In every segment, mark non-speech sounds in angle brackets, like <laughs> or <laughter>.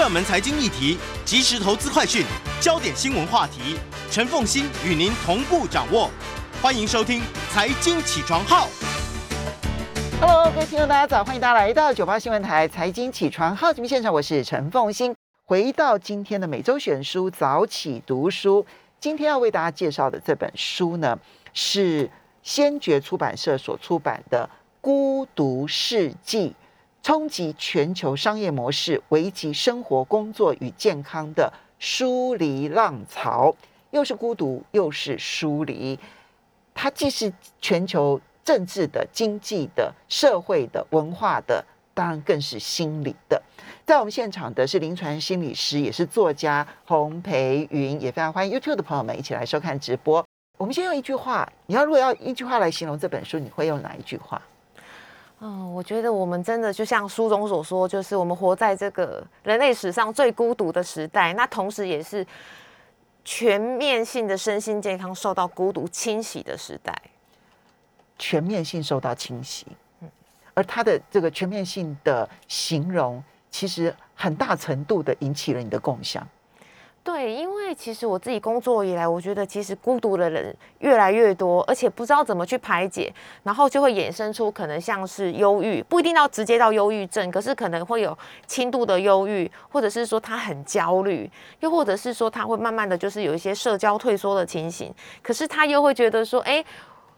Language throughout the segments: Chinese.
热门财经议题、即时投资快讯、焦点新闻话题，陈凤欣与您同步掌握。欢迎收听《财经起床号》。Hello，各位听众，大家早，欢迎大家来到九八新闻台财经起床号节目现场，我是陈凤欣。回到今天的每周选书早起读书，今天要为大家介绍的这本书呢，是先觉出版社所出版的《孤独世纪：冲击全球商业模式、危及生活、工作与健康的疏离浪潮》，又是孤独，又是疏离。它既是全球政治的、经济的、社会的、文化的，当然更是心理的。在我们现场的是临床心理师，也是作家洪培云，也非常欢迎 YouTube 的朋友们一起来收看直播。我们先用一句话，你要如果要一句话来形容这本书，你会用哪一句话？嗯，我觉得我们真的就像书中所说，就是我们活在这个人类史上最孤独的时代，那同时也是全面性的身心健康受到孤独侵袭的时代。全面性受到侵袭，嗯而他的这个全面性的形容，其实很大程度的引起了你的共享。对，因为其实我自己工作以来，我觉得其实孤独的人越来越多，而且不知道怎么去排解，然后就会衍生出可能像是忧郁，不一定要直接到忧郁症，可是可能会有轻度的忧郁，或者是说他很焦虑，又或者是说他会慢慢的就是有一些社交退缩的情形，可是他又会觉得说，哎。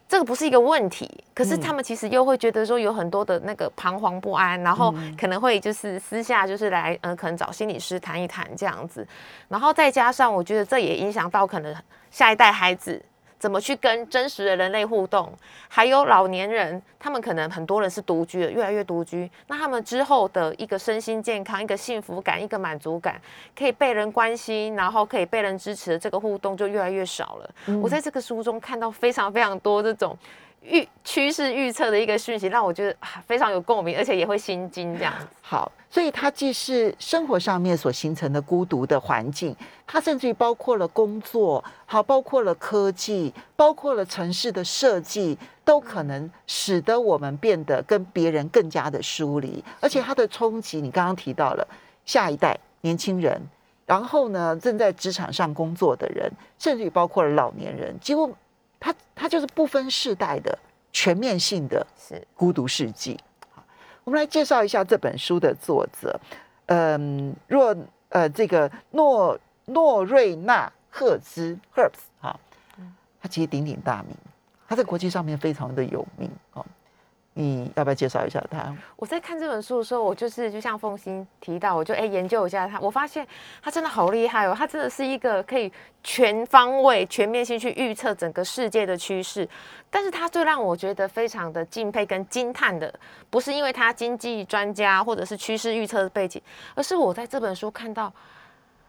这个不是一个问题，可是他们其实又会觉得说有很多的那个彷徨不安，然后可能会就是私下就是来，呃，可能找心理师谈一谈这样子，然后再加上我觉得这也影响到可能下一代孩子怎么去跟真实的人类互动，还有老年人，他们可能很多人是独居的，越来越独居，那他们之后的一个身心健康、一个幸福感、一个满足感，可以被人关心，然后可以被人支持的这个互动就越来越少了。我在这个书中看到非常非常多这种。预趋势预测的一个讯息，让我觉得非常有共鸣，而且也会心惊这样子。好，所以它既是生活上面所形成的孤独的环境，它甚至于包括了工作，好，包括了科技，包括了城市的设计，都可能使得我们变得跟别人更加的疏离。而且它的冲击，你刚刚提到了下一代年轻人，然后呢正在职场上工作的人，甚至于包括了老年人，几乎。它它就是不分世代的全面性的是孤独世纪。好，我们来介绍一下这本书的作者，嗯，若呃这个诺诺瑞纳赫兹 Herbs 哈，他其实鼎鼎大名，他在国际上面非常的有名哦。你要不要介绍一下他？我在看这本书的时候，我就是就像凤欣提到，我就哎研究一下他，我发现他真的好厉害哦，他真的是一个可以全方位、全面性去预测整个世界的趋势。但是他最让我觉得非常的敬佩跟惊叹的，不是因为他经济专家或者是趋势预测的背景，而是我在这本书看到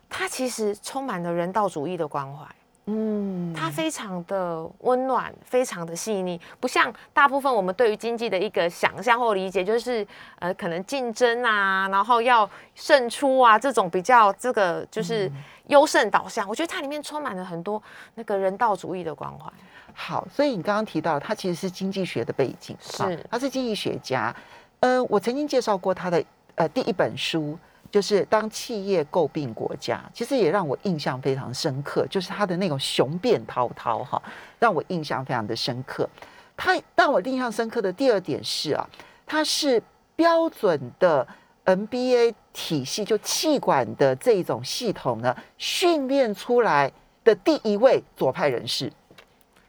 他其实充满了人道主义的关怀。嗯，它非常的温暖，非常的细腻，不像大部分我们对于经济的一个想象或理解，就是呃，可能竞争啊，然后要胜出啊，这种比较这个就是优胜导向。我觉得它里面充满了很多那个人道主义的关怀。好，所以你刚刚提到他其实是经济学的背景，是他是经济学家。呃，我曾经介绍过他的呃第一本书。就是当企业诟病国家，其实也让我印象非常深刻。就是他的那种雄辩滔滔，哈，让我印象非常的深刻。他让我印象深刻的第二点是啊，他是标准的 NBA 体系，就气管的这种系统呢，训练出来的第一位左派人士。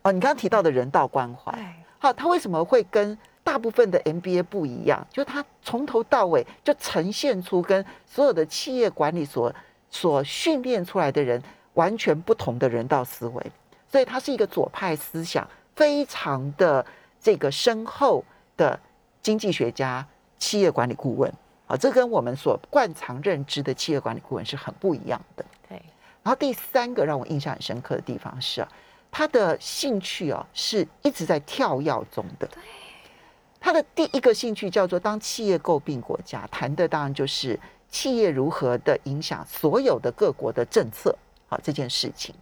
哦，你刚刚提到的人道关怀，好，他为什么会跟？大部分的 MBA 不一样，就他从头到尾就呈现出跟所有的企业管理所所训练出来的人完全不同的人道思维，所以他是一个左派思想非常的这个深厚的经济学家、企业管理顾问啊，这跟我们所惯常认知的企业管理顾问是很不一样的。对。然后第三个让我印象很深刻的地方是啊，他的兴趣哦是一直在跳跃中的。对。他的第一个兴趣叫做当企业诟病国家，谈的当然就是企业如何的影响所有的各国的政策，好这件事情。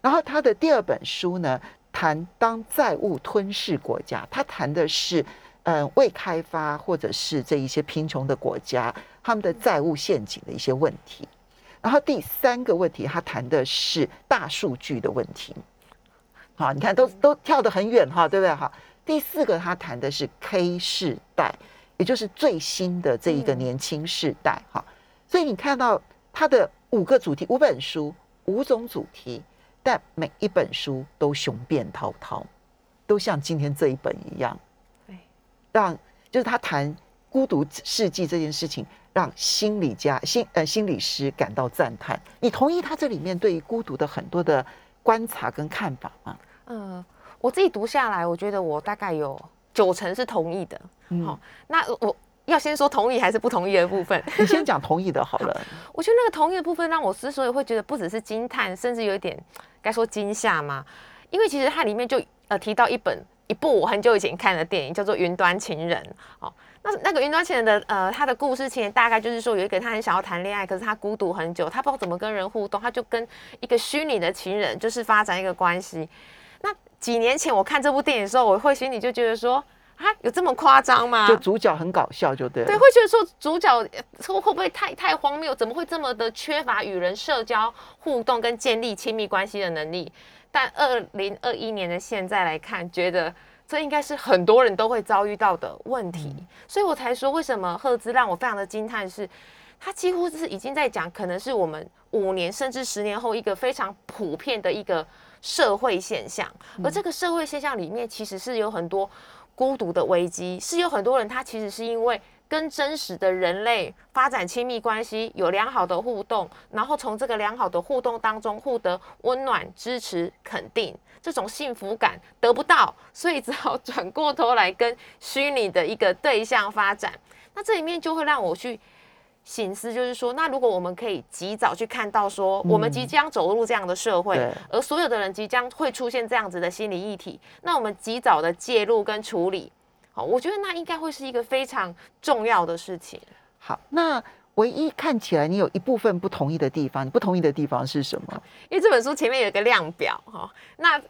然后他的第二本书呢，谈当债务吞噬国家，他谈的是嗯未开发或者是这一些贫穷的国家，他们的债务陷阱的一些问题。然后第三个问题，他谈的是大数据的问题。好，你看都都跳得很远哈，对不对？哈，第四个他谈的是 K 世代，也就是最新的这一个年轻世代哈。所以你看到他的五个主题，五本书，五种主题，但每一本书都雄辩滔滔，都像今天这一本一样，对，让就是他谈孤独世纪这件事情。让心理家、心呃心理师感到赞叹。你同意他这里面对于孤独的很多的观察跟看法吗？嗯，我自己读下来，我觉得我大概有九成是同意的。好，那我要先说同意还是不同意的部分。你先讲同意的好了。<laughs> 我觉得那个同意的部分让我之所以会觉得不只是惊叹，甚至有一点该说惊吓嘛，因为其实它里面就呃提到一本一部我很久以前看的电影，叫做《云端情人》。哦。那那个云端情人的呃，他的故事情节大概就是说，有一个他很想要谈恋爱，可是他孤独很久，他不知道怎么跟人互动，他就跟一个虚拟的情人就是发展一个关系。那几年前我看这部电影的时候，我会心里就觉得说，啊，有这么夸张吗？就主角很搞笑，就对。对，会觉得说主角会会不会太太荒谬？怎么会这么的缺乏与人社交互动跟建立亲密关系的能力？但二零二一年的现在来看，觉得。这应该是很多人都会遭遇到的问题，所以我才说为什么赫兹让我非常的惊叹，是他几乎是已经在讲，可能是我们五年甚至十年后一个非常普遍的一个社会现象，而这个社会现象里面其实是有很多孤独的危机，是有很多人他其实是因为跟真实的人类发展亲密关系，有良好的互动，然后从这个良好的互动当中获得温暖、支持、肯定。这种幸福感得不到，所以只好转过头来跟虚拟的一个对象发展。那这里面就会让我去醒思，就是说，那如果我们可以及早去看到，说我们即将走入这样的社会，而所有的人即将会出现这样子的心理议题，那我们及早的介入跟处理，好，我觉得那应该会是一个非常重要的事情。好，那。唯一看起来你有一部分不同意的地方，你不同意的地方是什么？因为这本书前面有一个量表哈，那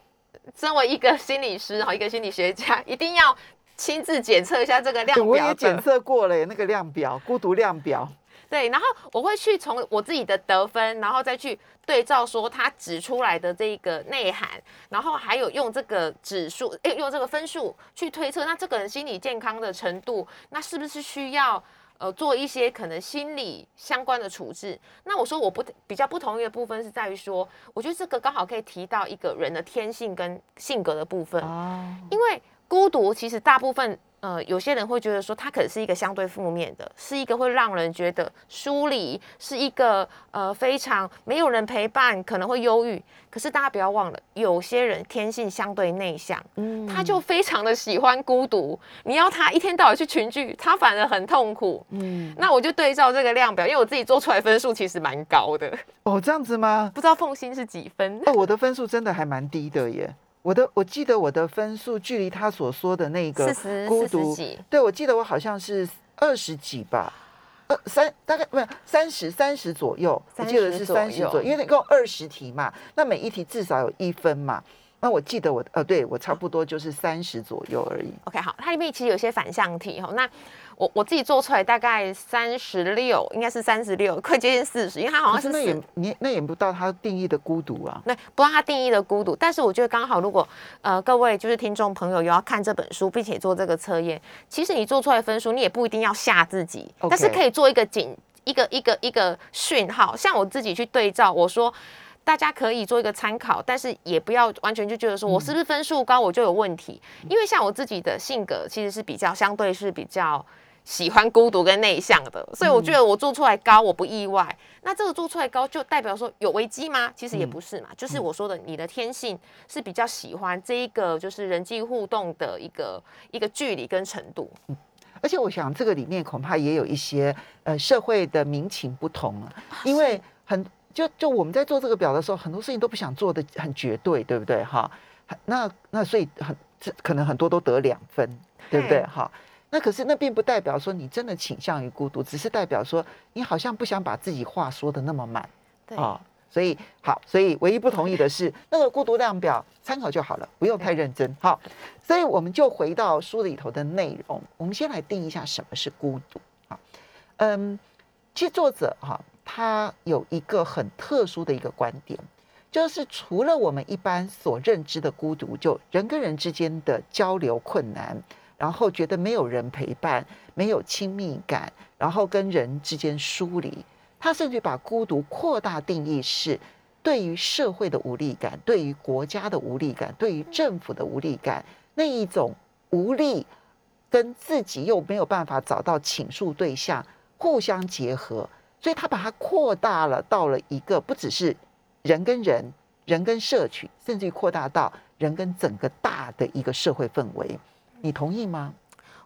身为一个心理师哈，一个心理学家，一定要亲自检测一下这个量表。我也检测过了，那个量表，孤独量表。对，然后我会去从我自己的得分，然后再去对照说他指出来的这个内涵，然后还有用这个指数，诶，用这个分数去推测，那这个人心理健康的程度，那是不是需要？呃，做一些可能心理相关的处置。那我说我不比较不同意的部分是在于说，我觉得这个刚好可以提到一个人的天性跟性格的部分。哦，因为孤独其实大部分。呃，有些人会觉得说，它可能是一个相对负面的，是一个会让人觉得疏离，是一个呃非常没有人陪伴，可能会忧郁。可是大家不要忘了，有些人天性相对内向，嗯，他就非常的喜欢孤独。你要他一天到晚去群聚，他反而很痛苦。嗯，那我就对照这个量表，因为我自己做出来分数其实蛮高的。哦，这样子吗？不知道凤心是几分？哦，我的分数真的还蛮低的耶。我的我记得我的分数距离他所说的那个孤独，对我记得我好像是二十几吧，二三大概不是三十三十左右，我记得是三十左右，因为一共二十题嘛，那每一题至少有一分嘛。那我记得我呃，对我差不多就是三十左右而已。OK，好，它里面其实有些反向题哈。那我我自己做出来大概三十六，应该是三十六，快接近四十，因为它好像是那也你那也不到它定义的孤独啊。那不知道它定义的孤独，但是我觉得刚好，如果呃各位就是听众朋友有要看这本书，并且做这个测验，其实你做出来分数，你也不一定要吓自己，但是可以做一个警一个一个一个讯号，像我自己去对照，我说。大家可以做一个参考，但是也不要完全就觉得说我是不是分数高我就有问题，因为像我自己的性格其实是比较相对是比较喜欢孤独跟内向的，所以我觉得我做出来高我不意外。那这个做出来高就代表说有危机吗？其实也不是嘛，就是我说的你的天性是比较喜欢这一个就是人际互动的一个一个距离跟程度。而且我想这个里面恐怕也有一些呃社会的民情不同啊，因为很。就就我们在做这个表的时候，很多事情都不想做的很绝对，对不对？哈，那那所以很这可能很多都得两分，对不对？哈，那可是那并不代表说你真的倾向于孤独，只是代表说你好像不想把自己话说的那么满，啊。所以好，所以唯一不同意的是 <laughs> 那个孤独量表参考就好了，不用太认真。好，所以我们就回到书里头的内容，我们先来定一下什么是孤独。好，嗯，其实作者哈他有一个很特殊的一个观点，就是除了我们一般所认知的孤独，就人跟人之间的交流困难，然后觉得没有人陪伴，没有亲密感，然后跟人之间疏离。他甚至把孤独扩大定义是对于社会的无力感，对于国家的无力感，对于政府的无力感，那一种无力跟自己又没有办法找到倾诉对象，互相结合，所以他把它扩大了到了一个不只是人跟人、人跟社群，甚至于扩大到人跟整个大的一个社会氛围。你同意吗？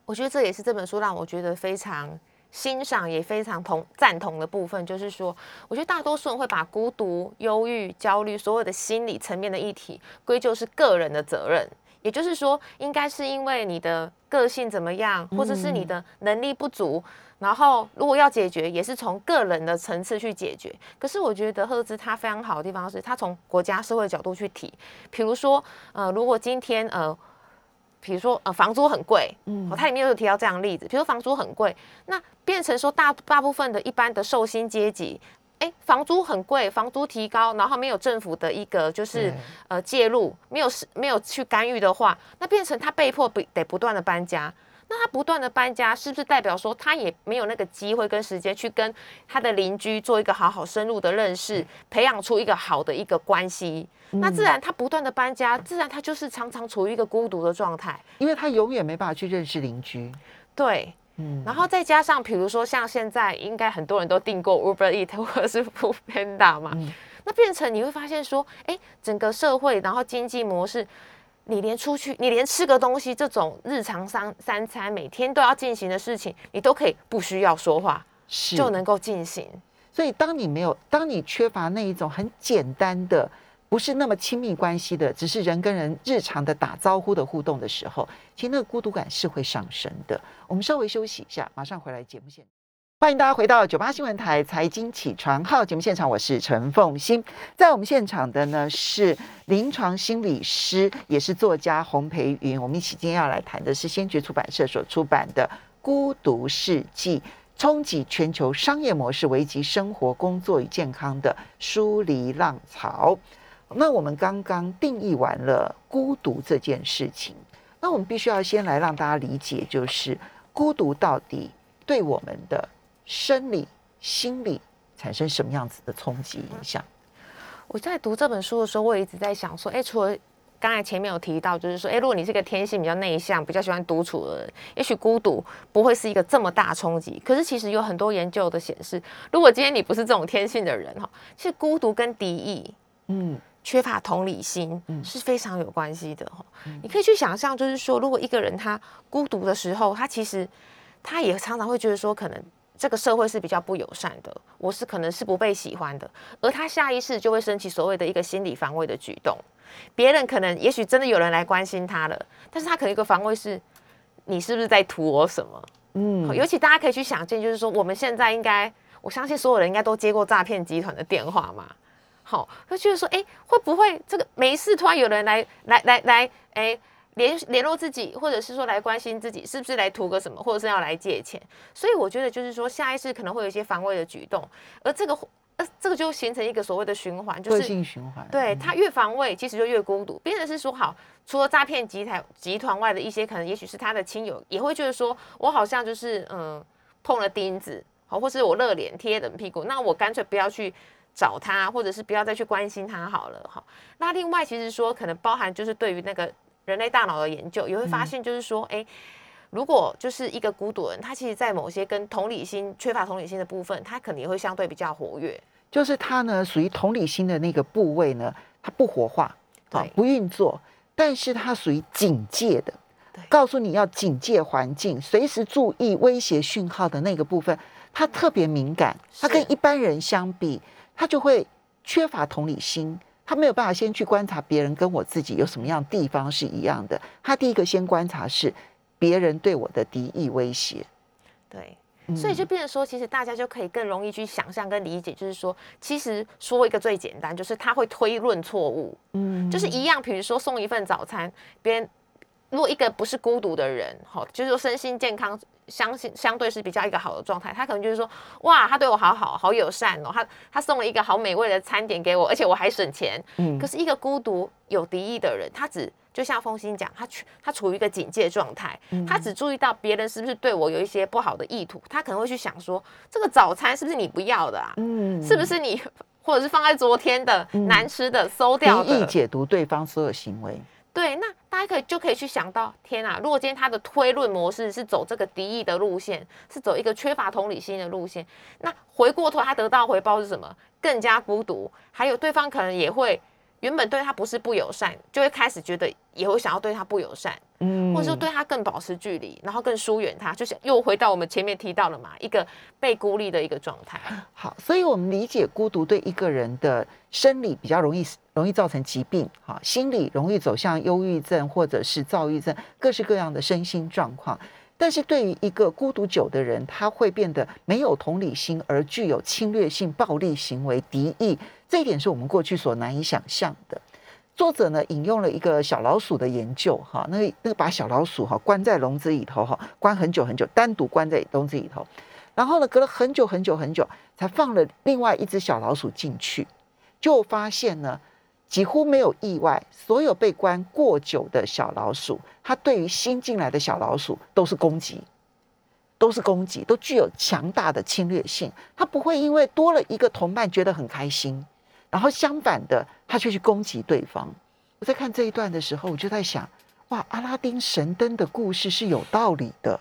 我觉得这也是这本书让我觉得非常。欣赏也非常同赞同的部分，就是说，我觉得大多数人会把孤独、忧郁、焦虑所有的心理层面的议题归咎是个人的责任，也就是说，应该是因为你的个性怎么样，或者是你的能力不足，然后如果要解决，也是从个人的层次去解决。可是我觉得赫兹他非常好的地方是他从国家社会角度去提，比如说，呃，如果今天呃。比如说，呃，房租很贵，嗯，它里面有提到这样的例子，比如说房租很贵，那变成说大大部分的一般的寿星阶级，哎，房租很贵，房租提高，然后没有政府的一个就是呃介入，没有没有去干预的话，那变成他被迫不得不断的搬家。那他不断的搬家，是不是代表说他也没有那个机会跟时间去跟他的邻居做一个好好深入的认识，培养出一个好的一个关系？那自然他不断的搬家，自然他就是常常处于一个孤独的状态，因为他永远没办法去认识邻居。对，嗯，然后再加上比如说像现在应该很多人都订过 Uber e a t 或者是 Food Panda 嘛，那变成你会发现说，哎，整个社会然后经济模式。你连出去，你连吃个东西这种日常三三餐每天都要进行的事情，你都可以不需要说话，就能够进行。所以，当你没有，当你缺乏那一种很简单的，不是那么亲密关系的，只是人跟人日常的打招呼的互动的时候，其实那个孤独感是会上升的。我们稍微休息一下，马上回来节目现欢迎大家回到九八新闻台财经起床号节目现场，我是陈凤欣。在我们现场的呢是临床心理师，也是作家洪培云。我们一起今天要来谈的是先觉出版社所出版的《孤独世纪：冲击全球商业模式、危及生活、工作与健康的疏离浪潮》。那我们刚刚定义完了孤独这件事情，那我们必须要先来让大家理解，就是孤独到底对我们的。生理、心理产生什么样子的冲击影响？我在读这本书的时候，我也一直在想说，哎，除了刚才前面有提到，就是说，哎，如果你是个天性比较内向、比较喜欢独处的人，也许孤独不会是一个这么大冲击。可是其实有很多研究的显示，如果今天你不是这种天性的人哈，其实孤独跟敌意，嗯，缺乏同理心，嗯，是非常有关系的哈。你可以去想象，就是说，如果一个人他孤独的时候，他其实他也常常会觉得说，可能。这个社会是比较不友善的，我是可能是不被喜欢的，而他下意识就会升起所谓的一个心理防卫的举动。别人可能也许真的有人来关心他了，但是他可能一个防卫是，你是不是在图我什么？嗯，尤其大家可以去想见，就是说我们现在应该，我相信所有人应该都接过诈骗集团的电话嘛。好，他就是说，哎，会不会这个没事突然有人来来来来，哎。联联络自己，或者是说来关心自己，是不是来图个什么，或者是要来借钱？所以我觉得就是说，下意识可能会有一些防卫的举动，而这个呃，这个就形成一个所谓的循环，就是性循环。对他越防卫，其实就越孤独。别人是说好，除了诈骗集团集团外的一些，可能也许是他的亲友，也会觉得说我好像就是嗯碰了钉子，好，或是我热脸贴冷屁股，那我干脆不要去找他，或者是不要再去关心他好了。好，那另外其实说可能包含就是对于那个。人类大脑的研究也会发现，就是说，哎，如果就是一个孤独人，他其实，在某些跟同理心缺乏同理心的部分，他可能也会相对比较活跃。就是他呢，属于同理心的那个部位呢，它不活化，对，不运作，但是它属于警戒的，告诉你要警戒环境，随时注意威胁讯号的那个部分，它特别敏感。它跟一般人相比，它就会缺乏同理心。他没有办法先去观察别人跟我自己有什么样地方是一样的。他第一个先观察是别人对我的敌意威胁。对，所以就变成说，其实大家就可以更容易去想象跟理解，就是说，其实说一个最简单，就是他会推论错误，嗯，就是一样，比如说送一份早餐，别人如果一个不是孤独的人，好，就是说身心健康，相信相对是比较一个好的状态，他可能就是说，哇，他对我好好，好友善哦，他他送了一个好美味的餐点给我，而且我还省钱，嗯，可是一个孤独有敌意的人，他只就像风心讲，他处他处于一个警戒状态，他只注意到别人是不是对我有一些不好的意图，他可能会去想说，这个早餐是不是你不要的啊？嗯，是不是你或者是放在昨天的难吃的馊掉的？敌意解读对方所有行为。对，那大家可以就可以去想到，天啊，如果今天他的推论模式是走这个敌意的路线，是走一个缺乏同理心的路线，那回过头他得到回报是什么？更加孤独，还有对方可能也会。原本对他不是不友善，就会开始觉得也会想要对他不友善，嗯，或者说对他更保持距离，然后更疏远他，就是又回到我们前面提到了嘛，一个被孤立的一个状态。<laughs> 好，所以我们理解孤独对一个人的生理比较容易容易造成疾病，哈，心理容易走向忧郁症或者是躁郁症，各式各样的身心状况。但是对于一个孤独久的人，他会变得没有同理心，而具有侵略性、暴力行为、敌意。这一点是我们过去所难以想象的。作者呢引用了一个小老鼠的研究，哈，那个那个把小老鼠哈关在笼子里头，哈，关很久很久，单独关在笼子里头，然后呢隔了很久很久很久，才放了另外一只小老鼠进去，就发现呢几乎没有意外，所有被关过久的小老鼠，它对于新进来的小老鼠都是攻击，都是攻击，都具有强大的侵略性，它不会因为多了一个同伴觉得很开心。然后相反的，它却去攻击对方。我在看这一段的时候，我就在想：哇，阿拉丁神灯的故事是有道理的，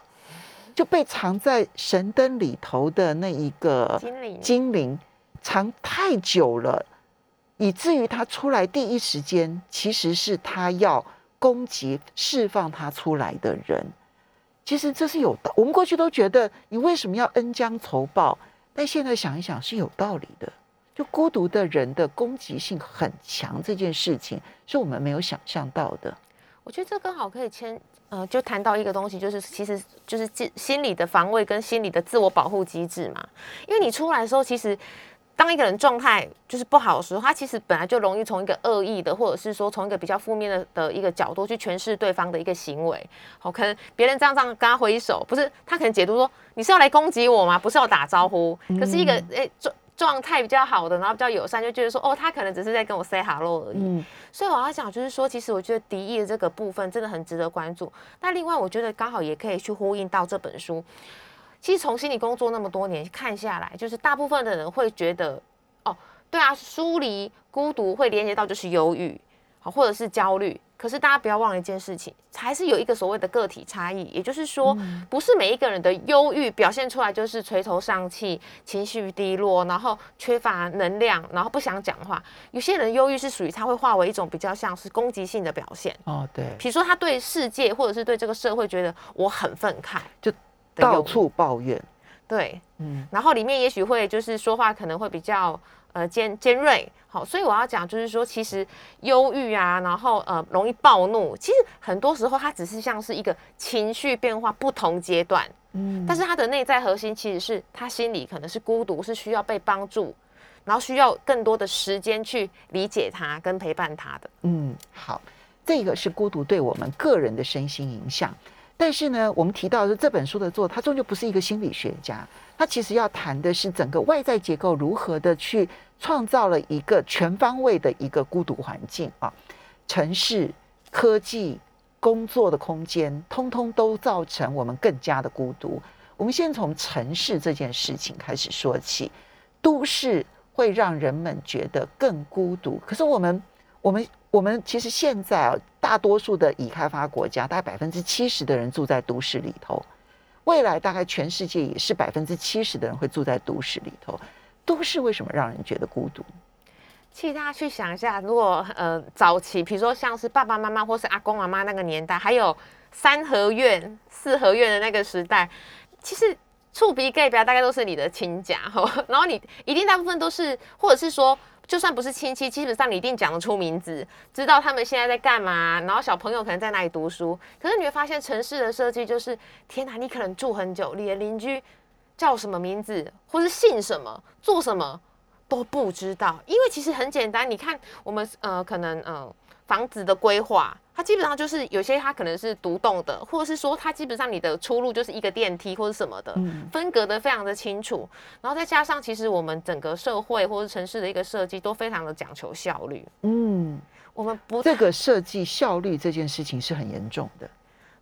就被藏在神灯里头的那一个精灵，精灵藏太久了，以至于他出来第一时间，其实是他要攻击释放他出来的人。其实这是有道，我们过去都觉得你为什么要恩将仇报，但现在想一想是有道理的。就孤独的人的攻击性很强，这件事情是我们没有想象到的。我觉得这刚好可以牵呃，就谈到一个东西，就是其实就是心心理的防卫跟心理的自我保护机制嘛。因为你出来的时候，其实当一个人状态就是不好的时候，他其实本来就容易从一个恶意的，或者是说从一个比较负面的的一个角度去诠释对方的一个行为。好，可能别人这样这样跟他挥手，不是他可能解读说你是要来攻击我吗？不是要打招呼，可是一个哎状态比较好的，然后比较友善，就觉得说，哦，他可能只是在跟我 say hello 而已。嗯，所以我要讲，就是说，其实我觉得敌意的这个部分真的很值得关注。那另外，我觉得刚好也可以去呼应到这本书。其实从心理工作那么多年看下来，就是大部分的人会觉得，哦，对啊，疏离、孤独会连接到就是忧郁，好，或者是焦虑。可是大家不要忘了一件事情，还是有一个所谓的个体差异，也就是说，不是每一个人的忧郁表现出来就是垂头丧气、情绪低落，然后缺乏能量，然后不想讲话。有些人忧郁是属于他会化为一种比较像是攻击性的表现。哦，对。比如说他对世界或者是对这个社会觉得我很愤慨，就到处抱怨。对，嗯。然后里面也许会就是说话可能会比较。呃，尖尖锐，好，所以我要讲就是说，其实忧郁啊，然后呃，容易暴怒，其实很多时候它只是像是一个情绪变化不同阶段，嗯，但是它的内在核心其实是他心里可能是孤独，是需要被帮助，然后需要更多的时间去理解他跟陪伴他的。嗯，好，这个是孤独对我们个人的身心影响。但是呢，我们提到的这本书的作者，他终究不是一个心理学家，他其实要谈的是整个外在结构如何的去创造了一个全方位的一个孤独环境啊，城市、科技、工作的空间，通通都造成我们更加的孤独。我们先从城市这件事情开始说起，都市会让人们觉得更孤独，可是我们。我们我们其实现在啊，大多数的已开发国家，大概百分之七十的人住在都市里头。未来大概全世界也是百分之七十的人会住在都市里头。都市为什么让人觉得孤独？其实大家去想一下，如果呃早期，比如说像是爸爸妈妈或是阿公阿妈那个年代，还有三合院、四合院的那个时代，其实触鼻盖表大概都是你的亲家，然后你一定大部分都是，或者是说。就算不是亲戚，基本上你一定讲得出名字，知道他们现在在干嘛，然后小朋友可能在哪里读书。可是你会发现城市的设计就是，天哪，你可能住很久，你的邻居叫什么名字，或是姓什么，做什么都不知道。因为其实很简单，你看我们呃，可能呃房子的规划，它基本上就是有些它可能是独栋的，或者是说它基本上你的出路就是一个电梯或者什么的，分隔的非常的清楚。然后再加上其实我们整个社会或者城市的一个设计都非常的讲求效率。嗯，我们不这个设计效率这件事情是很严重的。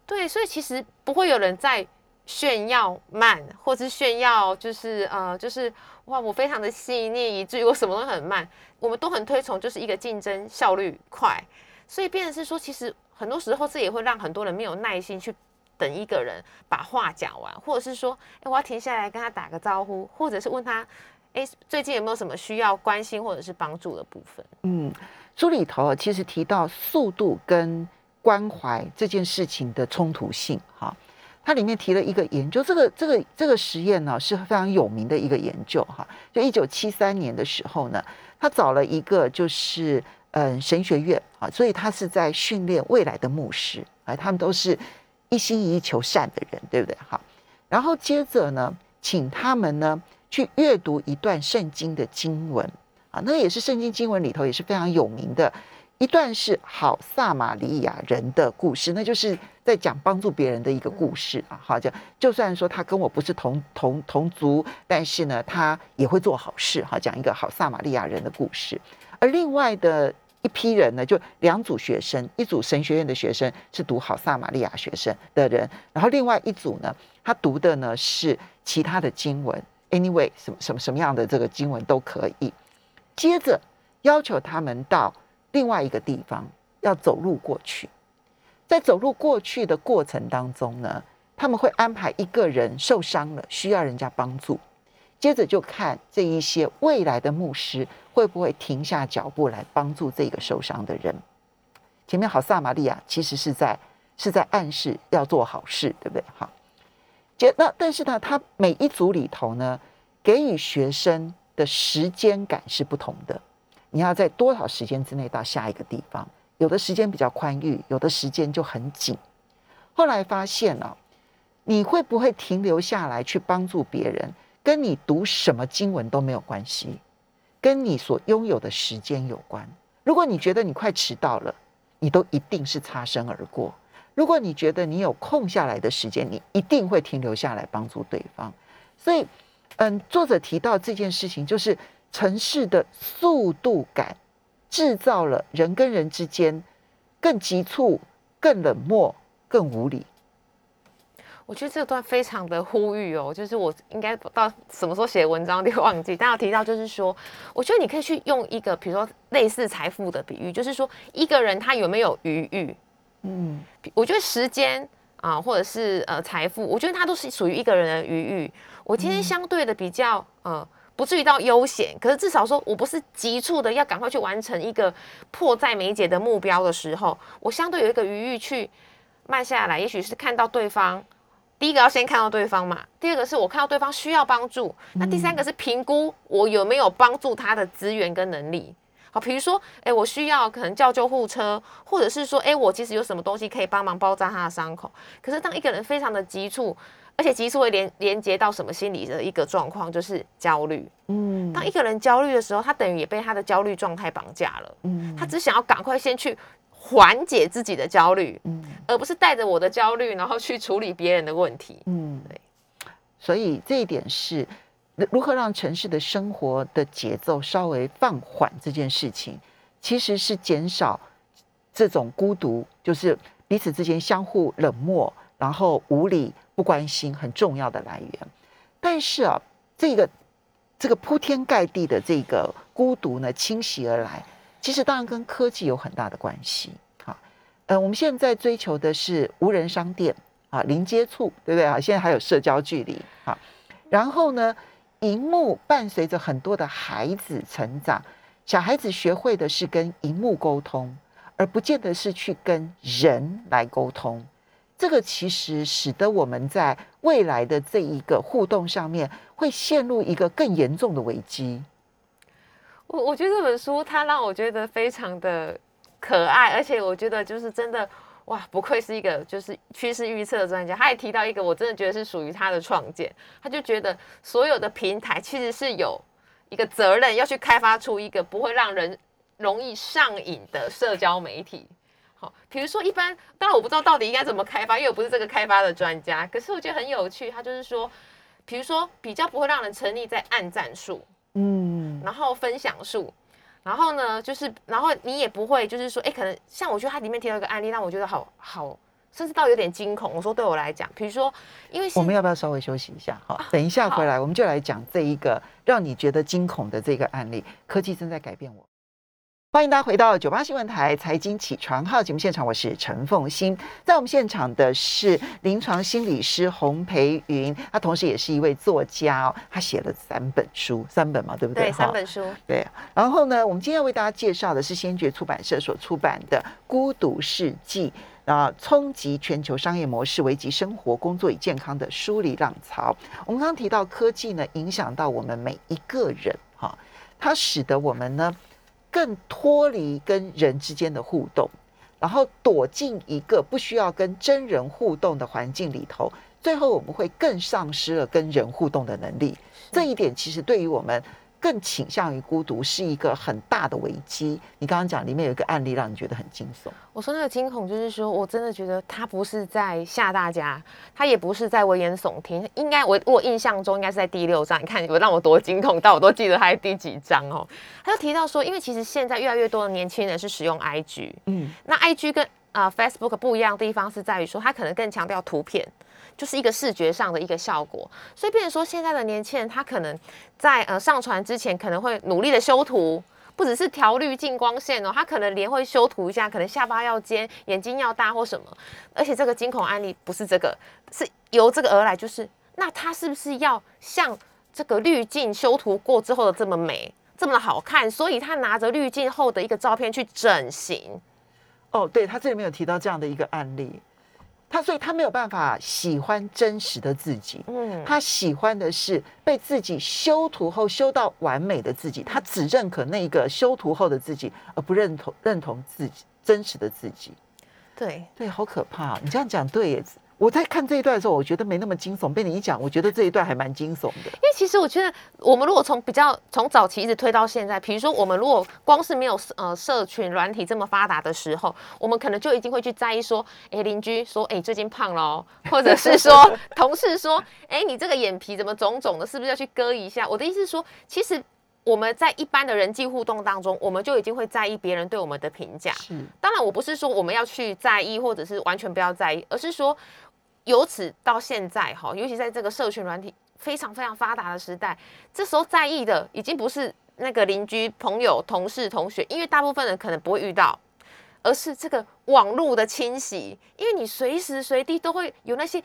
对，所以其实不会有人在。炫耀慢，或是炫耀就是呃，就是哇，我非常的细腻，以至于我什么都很慢。我们都很推崇就是一个竞争效率快，所以变成是说，其实很多时候这也会让很多人没有耐心去等一个人把话讲完，或者是说，哎，我要停下来跟他打个招呼，或者是问他，哎，最近有没有什么需要关心或者是帮助的部分？嗯，书里头其实提到速度跟关怀这件事情的冲突性，哈。它里面提了一个研究，这个这个这个实验呢是非常有名的一个研究哈。就一九七三年的时候呢，他找了一个就是嗯神学院啊，所以他是在训练未来的牧师啊，他们都是一心一意求善的人，对不对？哈，然后接着呢，请他们呢去阅读一段圣经的经文啊，那也是圣经经文里头也是非常有名的。一段是好撒玛利亚人的故事，那就是在讲帮助别人的一个故事啊。好，就就算说他跟我不是同同同族，但是呢，他也会做好事。哈，讲一个好撒玛利亚人的故事。而另外的一批人呢，就两组学生，一组神学院的学生是读好撒玛利亚学生的人，然后另外一组呢，他读的呢是其他的经文，anyway，什么什么什么样的这个经文都可以。接着要求他们到。另外一个地方要走路过去，在走路过去的过程当中呢，他们会安排一个人受伤了，需要人家帮助，接着就看这一些未来的牧师会不会停下脚步来帮助这个受伤的人。前面好撒玛利亚其实是在是在暗示要做好事，对不对？好，接那但是呢，他每一组里头呢，给予学生的时间感是不同的。你要在多少时间之内到下一个地方？有的时间比较宽裕，有的时间就很紧。后来发现了，你会不会停留下来去帮助别人，跟你读什么经文都没有关系，跟你所拥有的时间有关。如果你觉得你快迟到了，你都一定是擦身而过；如果你觉得你有空下来的时间，你一定会停留下来帮助对方。所以，嗯，作者提到这件事情就是。城市的速度感，制造了人跟人之间更急促、更冷漠、更无理。我觉得这段非常的呼吁哦，就是我应该到什么时候写文章就忘记，但要提到就是说，我觉得你可以去用一个，比如说类似财富的比喻，就是说一个人他有没有余裕？嗯，我觉得时间啊，或者是呃财富，我觉得它都是属于一个人的余裕。我今天相对的比较呃。不至于到悠闲，可是至少说我不是急促的要赶快去完成一个迫在眉睫的目标的时候，我相对有一个余裕去慢下来。也许是看到对方，第一个要先看到对方嘛，第二个是我看到对方需要帮助，那第三个是评估我有没有帮助他的资源跟能力。好，比如说，哎，我需要可能叫救护车，或者是说，哎，我其实有什么东西可以帮忙包扎他的伤口。可是当一个人非常的急促。而且急促会连连接到什么心理的一个状况，就是焦虑。嗯，当一个人焦虑的时候，他等于也被他的焦虑状态绑架了。嗯，他只想要赶快先去缓解自己的焦虑，嗯，而不是带着我的焦虑，然后去处理别人的问题。嗯，对。所以这一点是如何让城市的生活的节奏稍微放缓这件事情，其实是减少这种孤独，就是彼此之间相互冷漠，然后无理。不关心很重要的来源，但是啊，这个这个铺天盖地的这个孤独呢，侵袭而来，其实当然跟科技有很大的关系。好，呃，我们现在追求的是无人商店啊，零接触，对不对啊？现在还有社交距离啊，然后呢，荧幕伴随着很多的孩子成长，小孩子学会的是跟荧幕沟通，而不见得是去跟人来沟通。这个其实使得我们在未来的这一个互动上面，会陷入一个更严重的危机。我我觉得这本书它让我觉得非常的可爱，而且我觉得就是真的哇，不愧是一个就是趋势预测的专家。他也提到一个，我真的觉得是属于他的创建。他就觉得所有的平台其实是有一个责任要去开发出一个不会让人容易上瘾的社交媒体。好，比如说一般，当然我不知道到底应该怎么开发，因为我不是这个开发的专家。可是我觉得很有趣，他就是说，比如说比较不会让人沉溺在按赞数，嗯，然后分享数。然后呢，就是然后你也不会，就是说，哎，可能像我觉得它里面提到一个案例，让我觉得好好，甚至到有点惊恐。我说对我来讲，比如说，因为我们要不要稍微休息一下？好，等一下回来，我们就来讲这一个让你觉得惊恐的这个案例。科技正在改变我。欢迎大家回到九八新闻台财经起床号节目现场，我是陈凤欣。在我们现场的是临床心理师洪培云，他同时也是一位作家哦，他写了三本书，三本嘛，对不对？对，三本书。对。然后呢，我们今天要为大家介绍的是先觉出版社所出版的《孤独世纪》啊，冲击全球商业模式，危及生活、工作与健康的梳理浪潮。我们刚刚提到科技呢，影响到我们每一个人哈，它使得我们呢。更脱离跟人之间的互动，然后躲进一个不需要跟真人互动的环境里头，最后我们会更丧失了跟人互动的能力。这一点其实对于我们。更倾向于孤独是一个很大的危机。你刚刚讲里面有一个案例让你觉得很惊悚。我说那个惊恐就是说我真的觉得他不是在吓大家，他也不是在危言耸听。应该我我印象中应该是在第六章。你看我让我多惊恐，但我都记得他在第几章哦。他就提到说，因为其实现在越来越多的年轻人是使用 IG，嗯，那 IG 跟啊 Facebook 不一样的地方是在于说，它可能更强调图片。就是一个视觉上的一个效果，所以变成说现在的年轻人，他可能在呃上传之前，可能会努力的修图，不只是调滤镜光线哦，他可能连会修图一下，可能下巴要尖，眼睛要大或什么。而且这个惊恐案例不是这个，是由这个而来，就是那他是不是要像这个滤镜修图过之后的这么美，这么的好看？所以他拿着滤镜后的一个照片去整形。哦，对他这里面有提到这样的一个案例。他所以，他没有办法喜欢真实的自己。嗯，他喜欢的是被自己修图后修到完美的自己。他只认可那个修图后的自己，而不认同认同自己真实的自己。对对，好可怕！你这样讲对耶。我在看这一段的时候，我觉得没那么惊悚。被你一讲，我觉得这一段还蛮惊悚的。因为其实我觉得，我们如果从比较从早期一直推到现在，比如说我们如果光是没有呃社群软体这么发达的时候，我们可能就已经会去在意说，哎，邻居说，哎，最近胖了，或者是说同事说，哎，你这个眼皮怎么肿肿的，是不是要去割一下？我的意思是说，其实我们在一般的人际互动当中，我们就已经会在意别人对我们的评价。是，当然我不是说我们要去在意，或者是完全不要在意，而是说。由此到现在，哈，尤其在这个社群软体非常非常发达的时代，这时候在意的已经不是那个邻居、朋友、同事、同学，因为大部分人可能不会遇到，而是这个网络的侵袭，因为你随时随地都会有那些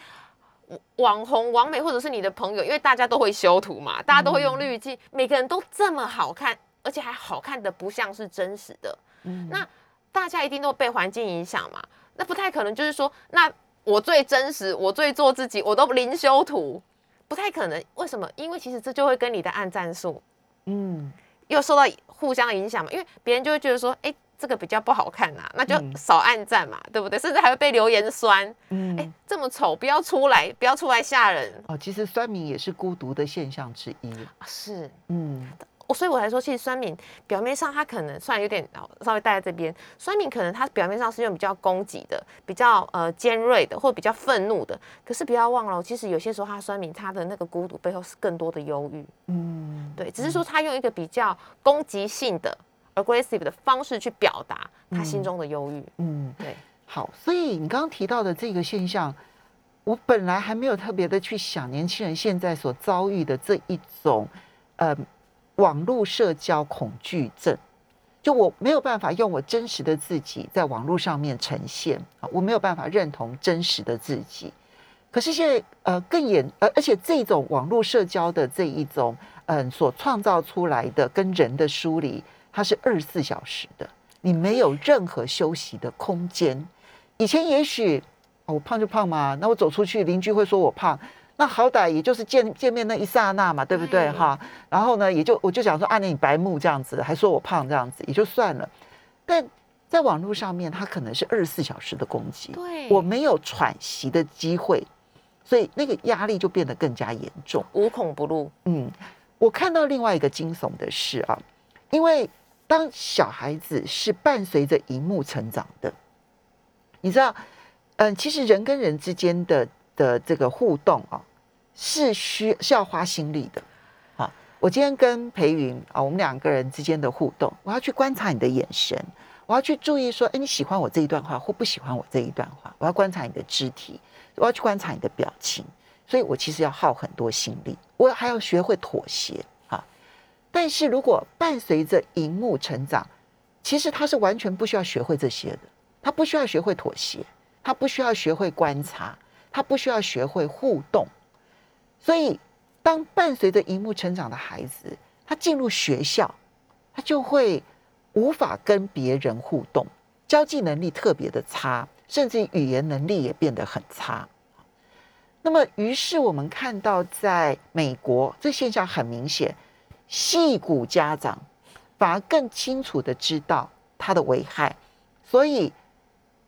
网红、网美，或者是你的朋友，因为大家都会修图嘛，大家都会用滤镜，每个人都这么好看，而且还好看的不像是真实的，嗯那大家一定都被环境影响嘛，那不太可能就是说那。我最真实，我最做自己，我都零修图，不太可能。为什么？因为其实这就会跟你的按赞数，嗯，又受到互相影响嘛。因为别人就会觉得说，哎，这个比较不好看呐，那就少按赞嘛，对不对？甚至还会被留言酸，嗯，哎，这么丑，不要出来，不要出来吓人。哦，其实酸民也是孤独的现象之一。是，嗯。我所以，我才说，其实酸敏表面上它可能算有点稍微带在这边，酸敏可能它表面上是用比较攻击的、比较呃尖锐的，或比较愤怒的。可是不要忘了，其实有些时候它酸敏它的那个孤独背后是更多的忧郁。嗯，对，只是说他用一个比较攻击性的 aggressive 的方式去表达他心中的忧郁。嗯，对。好，所以你刚刚提到的这个现象，我本来还没有特别的去想年轻人现在所遭遇的这一种，呃。网络社交恐惧症，就我没有办法用我真实的自己在网络上面呈现啊，我没有办法认同真实的自己。可是现在呃更严呃，而且这种网络社交的这一种嗯所创造出来的跟人的疏离，它是二十四小时的，你没有任何休息的空间。以前也许我胖就胖嘛，那我走出去邻居会说我胖。那好歹也就是见见面那一刹那嘛，对不对哈？然后呢，也就我就想说，啊，你白目这样子，还说我胖这样子，也就算了。但在网络上面，他可能是二十四小时的攻击，对，我没有喘息的机会，所以那个压力就变得更加严重。无孔不入。嗯，我看到另外一个惊悚的事啊，因为当小孩子是伴随着荧幕成长的，你知道，嗯，其实人跟人之间的的这个互动啊，是需是要花心力的。啊，我今天跟裴云啊，我们两个人之间的互动，我要去观察你的眼神，我要去注意说，哎，你喜欢我这一段话或不喜欢我这一段话，我要观察你的肢体，我要去观察你的表情，所以我其实要耗很多心力，我还要学会妥协啊。但是如果伴随着荧幕成长，其实他是完全不需要学会这些的，他不需要学会妥协，他不需要学会观察，他不需要学会互动，所以。当伴随着荧幕成长的孩子，他进入学校，他就会无法跟别人互动，交际能力特别的差，甚至语言能力也变得很差。那么，于是我们看到，在美国，这现象很明显，戏骨家长反而更清楚的知道他的危害，所以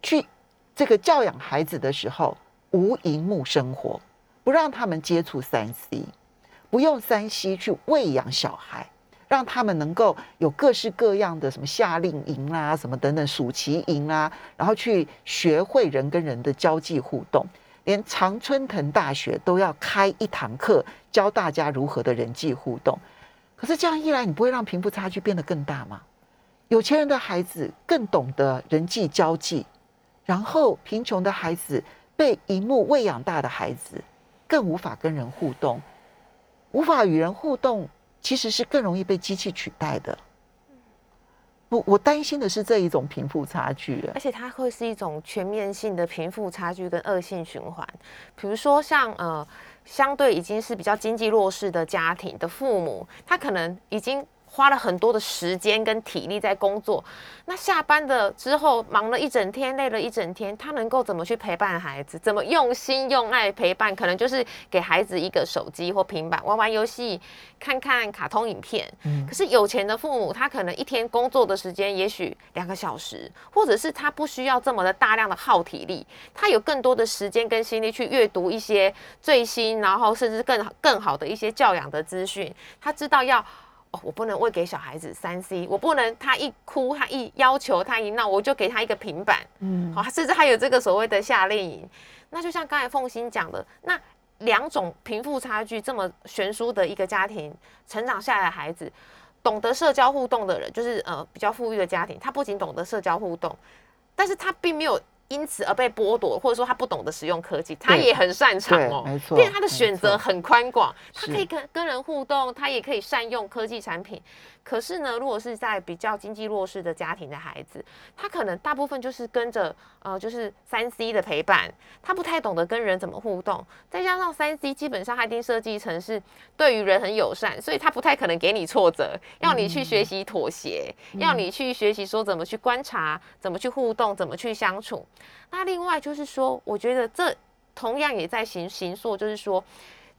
去这个教养孩子的时候，无荧幕生活，不让他们接触三 C。不用三 C 去喂养小孩，让他们能够有各式各样的什么夏令营啦、什么等等暑期营啦，然后去学会人跟人的交际互动。连常春藤大学都要开一堂课教大家如何的人际互动。可是这样一来，你不会让贫富差距变得更大吗？有钱人的孩子更懂得人际交际，然后贫穷的孩子被荧幕喂养大的孩子更无法跟人互动。无法与人互动，其实是更容易被机器取代的。我我担心的是这一种贫富差距，而且它会是一种全面性的贫富差距跟恶性循环。比如说，像呃，相对已经是比较经济弱势的家庭的父母，他可能已经。花了很多的时间跟体力在工作，那下班的之后忙了一整天，累了一整天，他能够怎么去陪伴孩子？怎么用心用爱陪伴？可能就是给孩子一个手机或平板，玩玩游戏，看看卡通影片。嗯。可是有钱的父母，他可能一天工作的时间也许两个小时，或者是他不需要这么的大量的耗体力，他有更多的时间跟心力去阅读一些最新，然后甚至更更好的一些教养的资讯。他知道要。哦，我不能喂给小孩子三 C，我不能他一哭，他一要求，他一闹，我就给他一个平板。嗯，好，甚至还有这个所谓的夏令营。那就像刚才凤欣讲的，那两种贫富差距这么悬殊的一个家庭成长下来的孩子，懂得社交互动的人，就是呃比较富裕的家庭，他不仅懂得社交互动，但是他并没有。因此而被剥夺，或者说他不懂得使用科技，他也很擅长哦，没错，因为他的选择很宽广，他可以跟跟人互动，他也可以善用科技产品。可是呢，如果是在比较经济弱势的家庭的孩子，他可能大部分就是跟着呃，就是三 C 的陪伴，他不太懂得跟人怎么互动。再加上三 C 基本上他已经设计成是对于人很友善，所以他不太可能给你挫折，要你去学习妥协，要你去学习说怎么去观察，怎么去互动，怎么去相处。那另外就是说，我觉得这同样也在形形塑，就是说。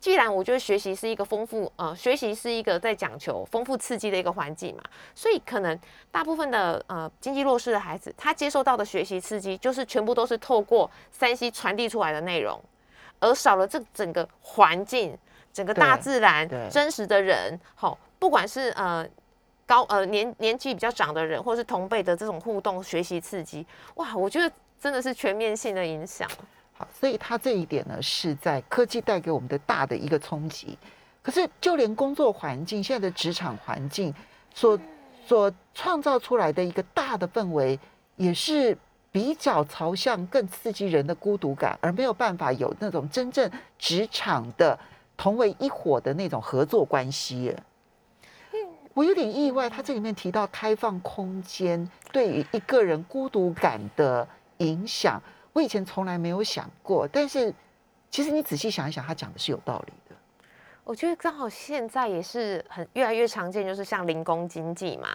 既然我觉得学习是一个丰富，呃，学习是一个在讲求丰富刺激的一个环境嘛，所以可能大部分的呃经济弱势的孩子，他接受到的学习刺激就是全部都是透过三 C 传递出来的内容，而少了这整个环境、整个大自然、真实的人，好，不管是呃高呃年年纪比较长的人，或是同辈的这种互动学习刺激，哇，我觉得真的是全面性的影响。好所以它这一点呢，是在科技带给我们的大的一个冲击。可是，就连工作环境，现在的职场环境所所创造出来的一个大的氛围，也是比较朝向更刺激人的孤独感，而没有办法有那种真正职场的同为一伙的那种合作关系。我有点意外，他这里面提到开放空间对于一个人孤独感的影响。我以前从来没有想过，但是其实你仔细想一想，他讲的是有道理的。我觉得刚好现在也是很越来越常见，就是像零工经济嘛，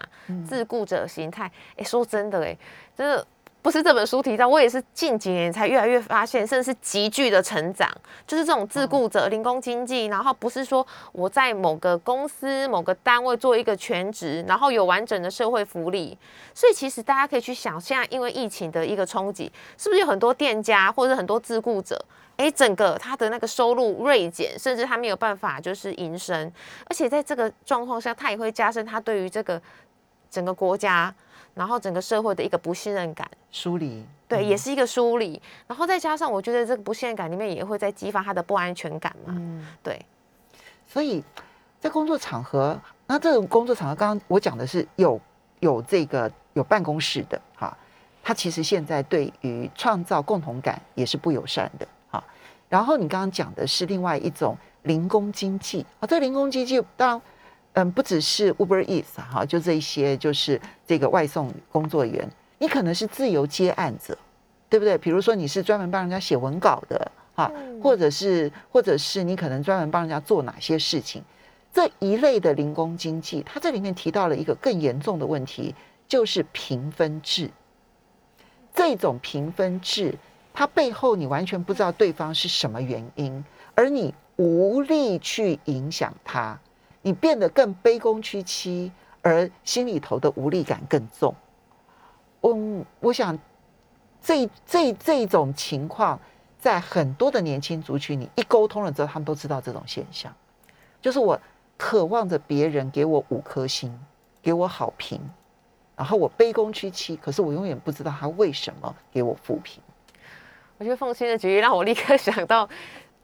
自雇者形态。哎，说真的，哎，真的。不是这本书提到，我也是近几年才越来越发现，甚至是急剧的成长，就是这种自雇者、零工经济，然后不是说我在某个公司、某个单位做一个全职，然后有完整的社会福利。所以其实大家可以去想，现在因为疫情的一个冲击，是不是有很多店家或者很多自雇者，哎，整个他的那个收入锐减，甚至他没有办法就是营生，而且在这个状况下，他也会加深他对于这个整个国家。然后整个社会的一个不信任感疏离，对，也是一个疏离。然后再加上，我觉得这个不信任感里面也会在激发他的不安全感嘛。嗯，对。所以在工作场合，那这种工作场合，刚刚我讲的是有有这个有办公室的哈，他其实现在对于创造共同感也是不友善的哈。然后你刚刚讲的是另外一种零工经济啊，这零工经济当然。嗯，不只是 Uber Eats 哈，就这一些，就是这个外送工作员，你可能是自由接案者，对不对？比如说你是专门帮人家写文稿的哈，或者是或者是你可能专门帮人家做哪些事情，这一类的零工经济，它这里面提到了一个更严重的问题，就是评分制。这种评分制，它背后你完全不知道对方是什么原因，而你无力去影响他。你变得更卑躬屈膝，而心里头的无力感更重。嗯，我想这这这种情况，在很多的年轻族群，你一沟通了之后，他们都知道这种现象。就是我渴望着别人给我五颗星，给我好评，然后我卑躬屈膝，可是我永远不知道他为什么给我负评。我觉得凤青的举例让我立刻想到。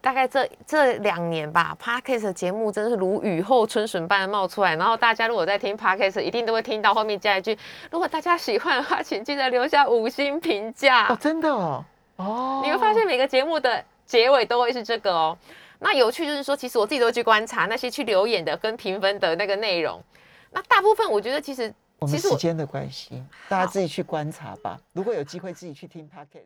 大概这这两年吧，Podcast 节目真的是如雨后春笋般的冒出来。然后大家如果在听 Podcast，一定都会听到后面加一句：如果大家喜欢的话，请记得留下五星评价。哦，真的哦，哦，你会发现每个节目的结尾都会是这个哦。那有趣就是说，其实我自己都会去观察那些去留言的跟评分的那个内容。那大部分我觉得其实，我们时间的关系，大家自己去观察吧。如果有机会自己去听 Podcast。